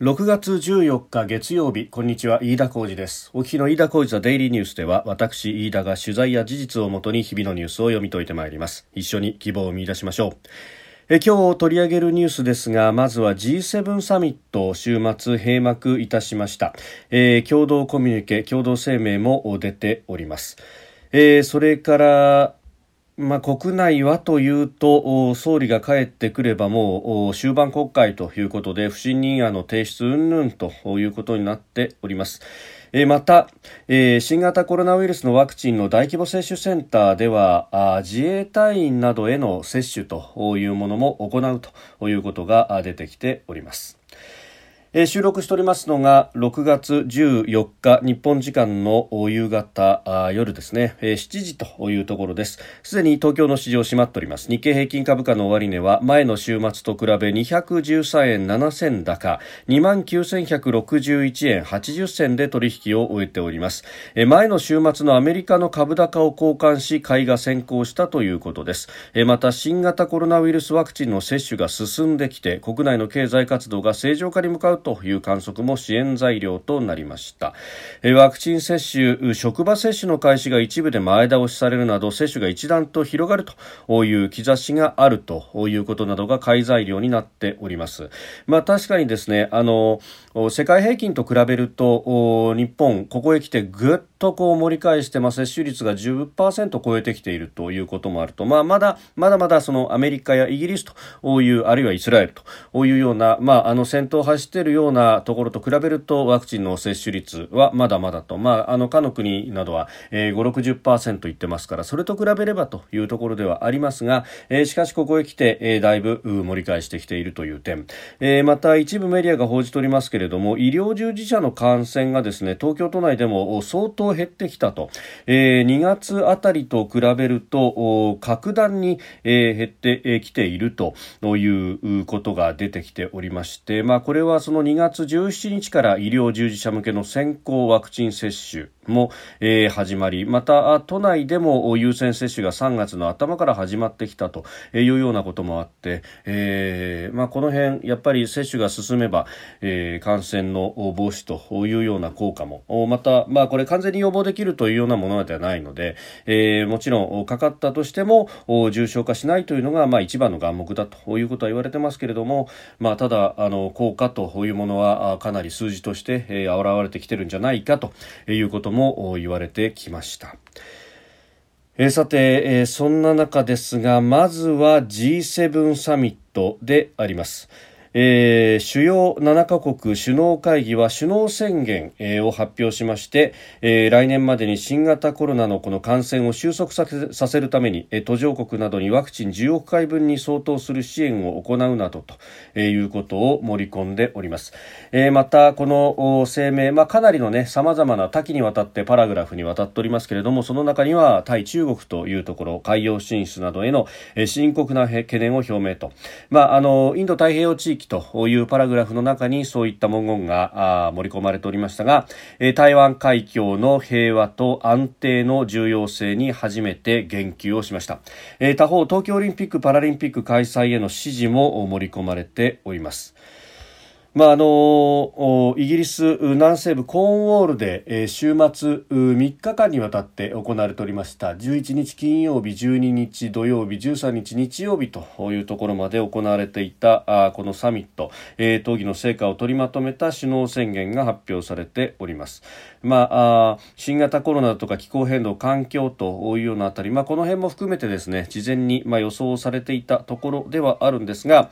6月14日月曜日こんにちは飯田浩二です。お聞きの飯田浩二ザデイリーニュースでは私飯田が取材や事実をもとに日々のニュースを読み解いてまいります。一緒に希望を見出しましょう。え今日取り上げるニュースですがまずは G7 サミット週末閉幕いたしました、えー、共同コミュニケ共同声明も出ております、えー、それからまあ、国内はというと総理が帰ってくればもう終盤国会ということで不信任案の提出云々ということになっております。えまた、え新型コロナウイルスのワクチンの大規模接種センターでは自衛隊員などへの接種というものも行うということが出てきております。えー、収録しておりますのが6月14日日本時間の夕方夜ですね、えー、7時というところです。すでに東京の市場閉まっております。日経平均株価の終値は前の週末と比べ213円7銭高2万9161円80銭で取引を終えております、えー、前の週末のアメリカの株高を交換し買いが先行したということです、えー、また新型コロナウイルスワクチンの接種が進んできて国内の経済活動が正常化に向かうとという観測も支援材料となりました。ワクチン接種職場接種の開始が一部で前倒しされるなど接種が一段と広がるという兆しがあるということなどが買い材料になっております。まあ確かにですねあの世界平均と比べると日本ここへ来てぐっとこう盛り返して、まあ、接種率が10%超えてきているということもあると、まあ、まだまだまだそのアメリカやイギリスというあるいはイスラエルというような、まあ、あの先頭を走っているようなところと比べるとワクチンの接種率はまだまだと、まあ、あの他の国などは、えー、5、60%いってますからそれと比べればというところではありますが、えー、しかしここへ来て、えー、だいぶ盛り返してきているという点、えー、また一部メディアが報じておりますけれども医療従事者の感染がですね東京都内でも相当減ってきたと、えー、2月あたりと比べると格段に、えー、減ってきているということが出てきておりまして、まあ、これはそのの2月17日から医療従事者向けの先行ワクチン接種。も、えー、始まり。また都内でも優先接種が3月の頭から始まってきたというようなこともあって、えーまあ、この辺やっぱり接種が進めば、えー、感染の防止というような効果も。また、まあ、これ完全に予防できるというようなものではないので、え、もちろんかかったとしても重症化しないというのが、まあ、一番の眼目だということは言われてますけれども、まあ、ただあの効果というものはかなり数字として、えー、現れてきてるんじゃないかということもも言われてきました。えさて、えそんな中ですがまずは G7 サミットであります。えー、主要7カ国首脳会議は首脳宣言、えー、を発表しまして、えー、来年までに新型コロナのこの感染を収束させさせるために、えー、途上国などにワクチン10億回分に相当する支援を行うなどと、えー、いうことを盛り込んでおります、えー、またこの声明、まあ、かなりのね様々な多岐にわたってパラグラフにわたっておりますけれどもその中には対中国というところ海洋進出などへの、えー、深刻な懸念を表明と、まあ、あのインド太平洋地域というパラグラフの中にそういった文言が盛り込まれておりましたが、台湾海峡の平和と安定の重要性に初めて言及をしました。他方、東京オリンピック・パラリンピック開催への支持も盛り込まれております。まああのイギリス南西部コーンウォールで、えー、週末3日間にわたって行われておりました11日金曜日12日土曜日13日日曜日というところまで行われていたあこのサミット、えー、討議の成果を取りまとめた首脳宣言が発表されております。まあ、あ新型コロナとか気候変動環境というようなあたり、まあ、この辺も含めてですね事前にまあ予想されていたところではあるんですが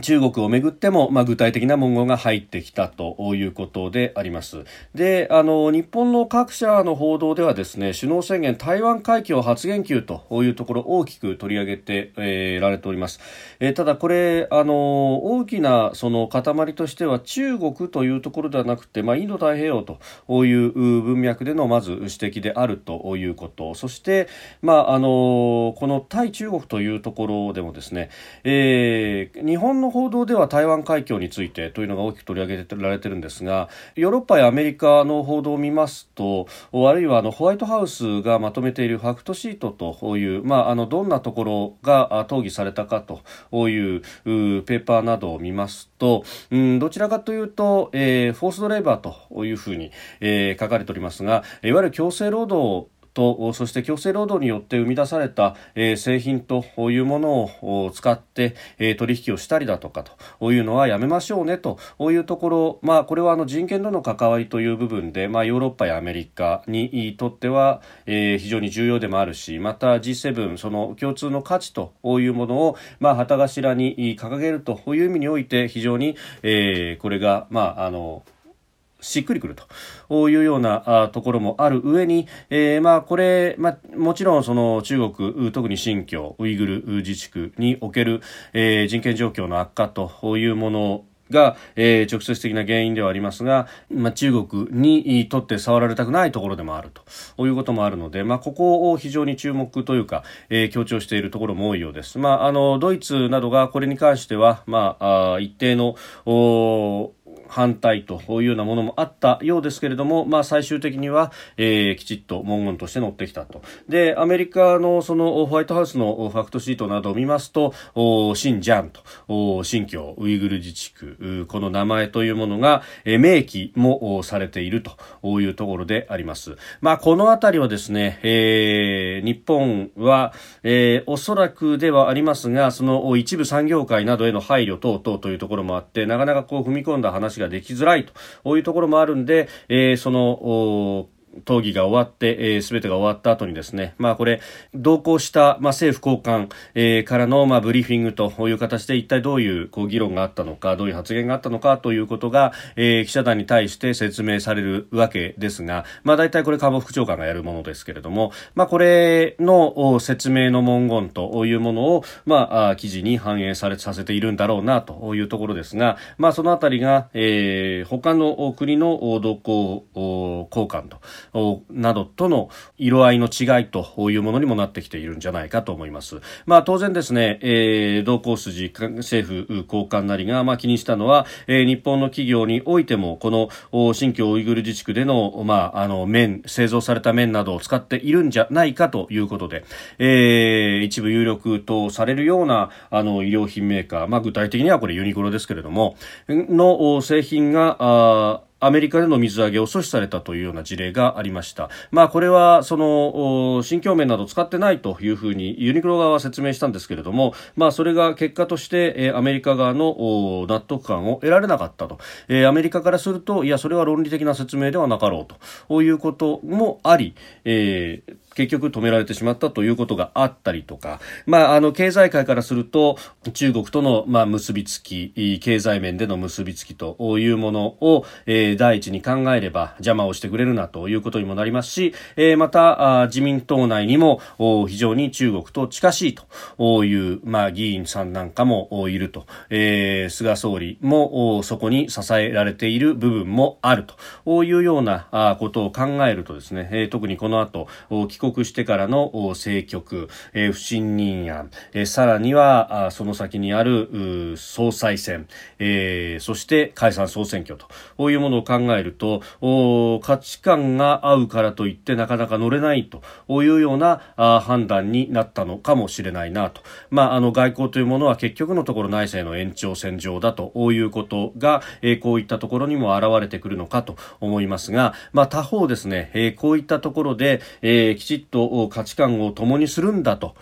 中国をめぐっても、まあ、具体的な文言が入ってきたということであります。で、あの、日本の各社の報道ではですね、首脳宣言台湾海峡発言級というところ大きく取り上げて、えー、られております。えー、ただこれ、あの、大きなその塊としては中国というところではなくて、まあ、インド太平洋という文脈でのまず指摘であるということ、そして、まあ、あの、この対中国というところでもですね、えー、日本の報道では台湾海峡について、ー、というのが大きく取り上げられてるんですがヨーロッパやアメリカの報道を見ますとあるいはあのホワイトハウスがまとめているファクトシートという、まあ、あのどんなところが討議されたかというペーパーなどを見ますと、うん、どちらかというと、えー、フォースドレーバーというふうに、えー、書かれておりますがいわゆる強制労働とそして強制労働によって生み出された、えー、製品というものを使って、えー、取引をしたりだとかというのはやめましょうねというところ、まあ、これはあの人権との関わりという部分で、まあ、ヨーロッパやアメリカにとっては、えー、非常に重要でもあるしまた G7 その共通の価値というものを、まあ、旗頭に掲げるという意味において非常に、えー、これが、まあ、あのしっくりくるというようなところもある上に、えー、まあこれ、まあ、もちろんその中国特に新疆ウイグル自治区における、えー、人権状況の悪化というものが、えー、直接的な原因ではありますが、まあ、中国にとって触られたくないところでもあるということもあるので、まあ、ここを非常に注目というか、えー、強調しているところも多いようです。まあ、あのドイツなどがこれに関しては、まあ、あ一定の反対というようなものもあったようですけれども、まあ、最終的には、えー、きちっと文言として載ってきたと。で、アメリカのそのホワイトハウスのファクトシートなどを見ますと、新ジャンと、新疆ウイグル自治区、この名前というものが、えー、明記もされているというところであります。まあ、このあたりはですね、えー、日本は、えー、おそらくではありますが、その一部産業界などへの配慮等々というところもあって、なかなかこう踏み込んだ話話ができづらいというところもあるんで、えー、その討議が終わって、えー、全てが終わった後にですね、まあこれ、同行した、まあ政府高官、えー、からの、まあブリーフィングという形で一体どういう、こう議論があったのか、どういう発言があったのかということが、えー、記者団に対して説明されるわけですが、まあ大体これ官房副長官がやるものですけれども、まあこれの説明の文言というものを、まあ記事に反映され、させているんだろうなというところですが、まあそのあたりが、えー、他の国の同行交換と、などとの色合いの違いというものにもなってきているんじゃないかと思います。まあ当然ですね、えー、同行筋政府高官なりがまあ気にしたのは、えー、日本の企業においてもこの新疆ウイグル自治区でのまああの麺製造された麺などを使っているんじゃないかということで、えー、一部有力とされるようなあの医療品メーカー、まあ具体的にはこれユニクロですけれどもの製品があアメリカでの水揚げを阻止されたというような事例がありました。まあ、これは、その、新境面など使ってないというふうにユニクロ側は説明したんですけれども、まあ、それが結果として、アメリカ側の納得感を得られなかったと。アメリカからすると、いや、それは論理的な説明ではなかろうということもあり、えー結局止められてしまったということがあったりとか、まあ、あの、経済界からすると、中国との、まあ、結びつき、経済面での結びつきというものを、えー、第一に考えれば邪魔をしてくれるなということにもなりますし、えー、また、あ自民党内にも、非常に中国と近しいという、まあ、議員さんなんかもいると、えー、菅総理もそこに支えられている部分もあると。いうようなことを考えるとですね、えー、特にこの後、帰国国してからの政局、えー、不信任案、えー、さらにはその先にある総裁選、えー、そして解散総選挙とこういうものを考えると価値観が合うからといってなかなか乗れないというような判断になったのかもしれないなと、まあ、あの外交というものは結局のところ内政の延長線上だということが、えー、こういったところにも現れてくるのかと思いますが、まあ、他方ですね、えー、こういったところで、えー、きちっと価値観を共にするんだと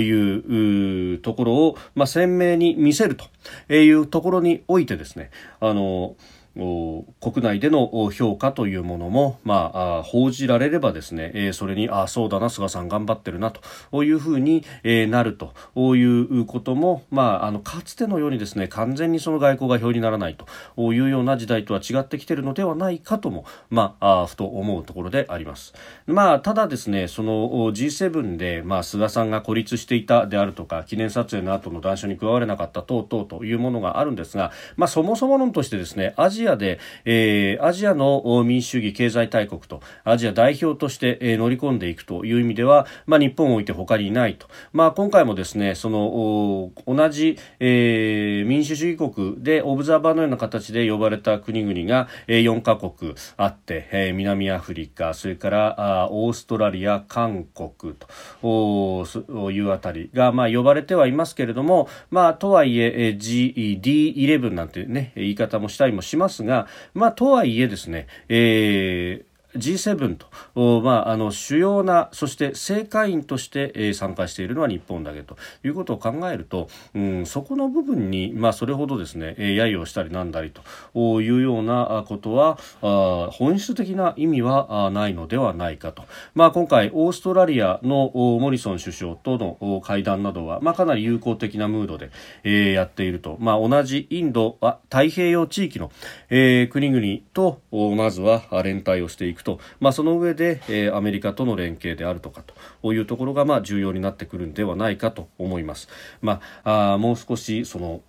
いうところを、まあ、鮮明に見せるというところにおいてですね、あの、国内での評価というものも、まあ、報じられればですね、えー、それにあそうだな菅さん頑張ってるなというふうに、えー、なるということも、まあ、あのかつてのようにですね完全にその外交が表にならないというような時代とは違ってきているのではないかとも、まあ、ふと思うところであります。まあ、ただですねその G7 で、まあ、菅さんが孤立していたであるとか記念撮影の後の談笑に加われなかった等々というものがあるんですが、まあ、そもそも論としてですねアジジアで、えー、アジアの民主主義経済大国とアジア代表として、えー、乗り込んでいくという意味では、まあ、日本を置いて他にいないと、まあ、今回もですねその同じ、えー、民主主義国でオブザーバーのような形で呼ばれた国々が、えー、4カ国あって、えー、南アフリカそれからあオーストラリア韓国というあたりが、まあ、呼ばれてはいますけれども、まあ、とはいえ GD11 なんてね言い方もしたりもしますが、まあ、とはいえですね、えー G7 と、まあ、あの主要なそして正会員として、え、参加しているのは日本だけということを考えると、うん、そこの部分に、まあ、それほどですね、え、揶揄したりなんだりというようなことはあ本質的な意味はないのではないかと、まあ、今回オーストラリアのモリソン首相との会談などは、まあ、かなり友好的なムードで、え、やっていると、まあ、同じインド太平洋地域の、え、国々とまずは連帯をしていくくと、まあ、その上で、えー、アメリカとの連携であるとかというところが、まあ、重要になってくるんではないかと思います。まあ、あもう少しその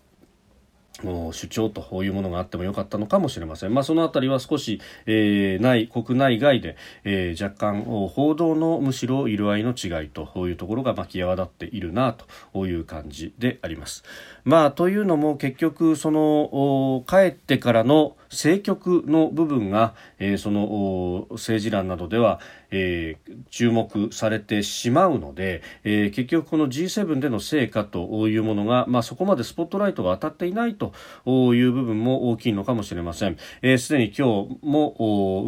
主張というものがあってもよかったのかもしれません。まあ、そのあたりは少し、えー、内、国内外で、えー、若干報道のむしろ色合いの違いというところが、まあ、際立っているなという感じであります。まあ、というのも結局、その、帰ってからの政局の部分が、えー、その政治欄などでは、えー、注目されてしまうので、えー、結局この G7 での成果というものが、まあ、そこまでスポットライトが当たっていないという部分も大きいのかもしれません。す、えー、で、に今日も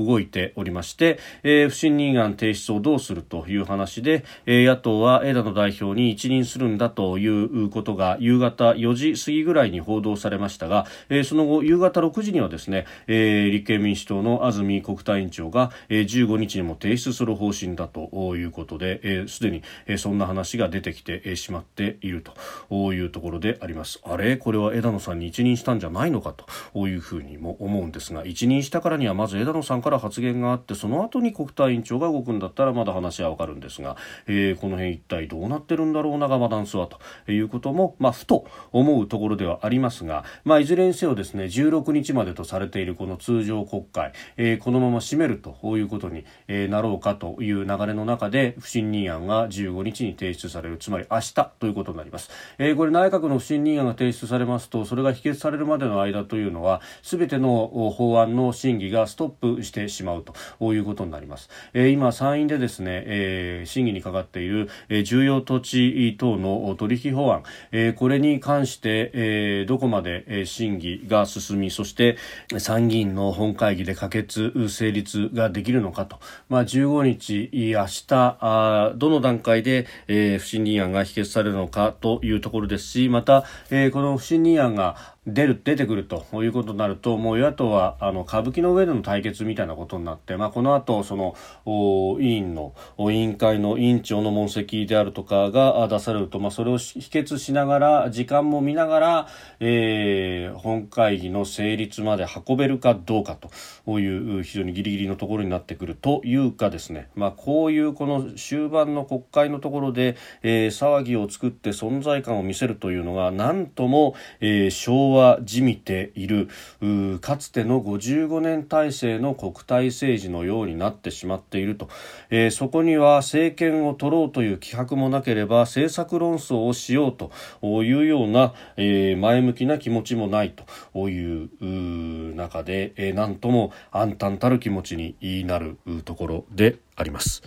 動いておりまして、えー、不信任案提出をどうするという話で、えー、野党は枝野代表に一任するんだということが夕方4時過ぎぐらいに報道されましたが、えー、その後夕方6時にはですね、えー、立憲民主党の安住国対委員長が、えー、15日にも提出する方針だということで、えー、で、に、え、そんな話が出てきてしまっているというところであります。あれ？これは枝野さんに一任したんじゃないのかというふうにも思うんですが、一任したからにはまず枝野さんから発言があって、その後に国対委員長が動くんだったらまだ話はわかるんですが、えー、この辺一体どうなってるんだろうなガバナンスはということも、まあ、ふと思うところではありますが、まあ、いずれにせよですね、16日までとされているこの通常国会、えー、このまま締めるということに、え、なろうかという流れの中で不信任案が15日に提出される。つまり明日ということになります、えー、これ内閣の不信任案が提出されますとそれが否決されるまでの間というのはすべての法案の審議がストップしてしまうということになります、えー、今参院でですね、えー、審議にかかっている、えー、重要土地等の取引法案、えー、これに関して、えー、どこまで審議が進みそして参議院の本会議で可決成立ができるのかと、まあ、15日明日あどの段階で、えー、不信任案が否決されるのかというところですしまた、えー、この不信任案が出る、出てくるということになると、もう与野党は、あの、歌舞伎の上での対決みたいなことになって、まあ、この後、その、委員の、委員会の委員長の問責であるとかが出されると、まあ、それを否決しながら、時間も見ながら、えー、本会議の成立まで運べるかどうかという非常にギリギリのところになってくるというかですね、まあ、こういうこの終盤の国会のところで、えー、騒ぎを作って存在感を見せるというのが、なんとも、えー、昭和はじみているかつての55年体制の国体政治のようになってしまっていると、えー、そこには政権を取ろうという気迫もなければ政策論争をしようというような、えー、前向きな気持ちもないという中で、えー、なんとも暗淡たる気持ちになるところであります。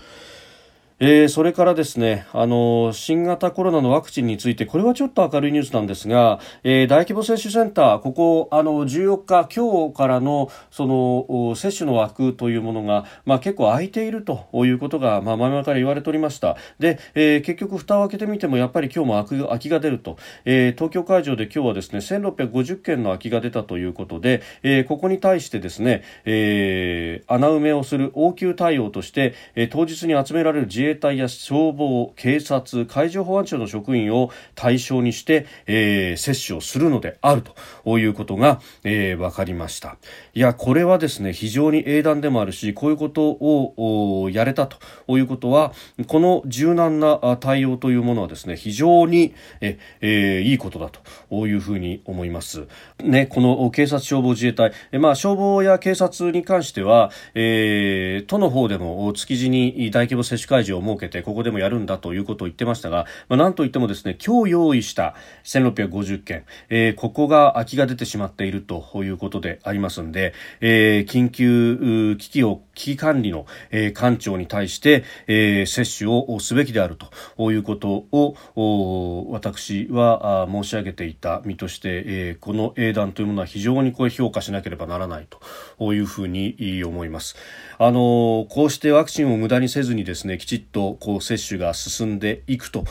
えー、それからですね、あの、新型コロナのワクチンについて、これはちょっと明るいニュースなんですが、えー、大規模接種センター、ここ、あの、14日、今日からの、その、接種の枠というものが、まあ結構空いているということが、まあ前々から言われておりました。で、えー、結局、蓋を開けてみても、やっぱり今日も空空きが出ると、えー、東京会場で今日はですね、1650件の空きが出たということで、えー、ここに対してですね、えー、穴埋めをする応急対応として、えー、当日に集められる自衛衛隊や消防警察海上保安庁の職員を対象にして、えー、接種をするのであるということが、えー、分かりましたいやこれはですね非常に英断でもあるしこういうことをやれたということはこの柔軟な対応というものはですね非常にえ、えー、いいことだというふうに思います。ね、この警察消防自衛隊、えまあ、消防や警察に関しては、えー、都の方でも築地に大規模接種会場を設けてここでもやるんだということを言ってましたが、まあ、なんといってもですね今日用意した1650件、えー、ここが空きが出てしまっているということでありますんで、えー、緊急危機を危機管理の、えー、官庁に対して、えー、接種をすべきであるということを私は申し上げていた身として、えー、この英断というものは非常にこれ評価しなければならないというふうに思います。あのこうしてワクチンを無駄にせずにですねきちっとこう接種が進んでいくと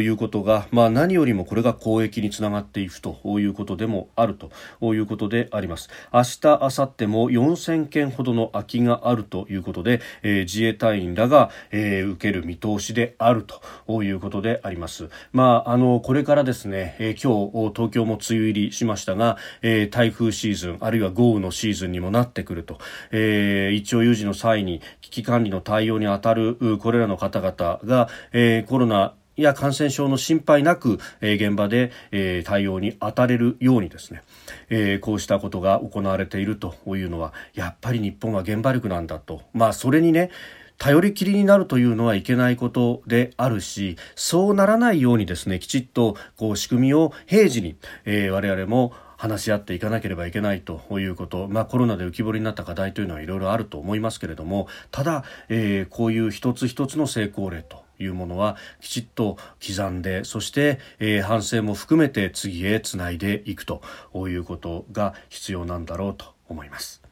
いうことが、まあ、何よりもこれが公益につながっていくということでもあるということであります明日明後日も4000件ほどの空きがあるということで、えー、自衛隊員らが、えー、受ける見通しであるということであります。まああのこれからですね、えー、今日東京も梅雨入りしましたが、えー、台風シーズンあるいは豪雨のシーズンにもなってくると、えー、一応有事の際に危機管理の対応に当たるこれらの方々が、えー、コロナや感染症の心配なく、え、現場で、え、対応に当たれるようにですね、え、こうしたことが行われているというのはやっぱり日本は現場力なんだと。まあそれにね頼りきりになるというのはいけないことであるしそうならないようにですねきちっとこう仕組みを平時に、えー、我々も話し合っていかなければいけないということ、まあ、コロナで浮き彫りになった課題というのはいろいろあると思いますけれどもただ、えー、こういう一つ一つの成功例というものはきちっと刻んでそして、えー、反省も含めて次へつないでいくということが必要なんだろうと思います。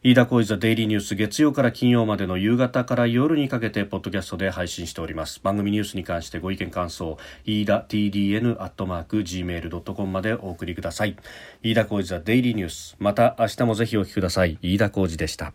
飯田浩司ザデイリーニュース月曜から金曜までの夕方から夜にかけてポッドキャストで配信しております。番組ニュースに関してご意見感想飯田 TDN アットマーク Gmail.com までお送りください。飯田浩司ザデイリーニュース。また明日もぜひお聞きください。飯田浩司でした。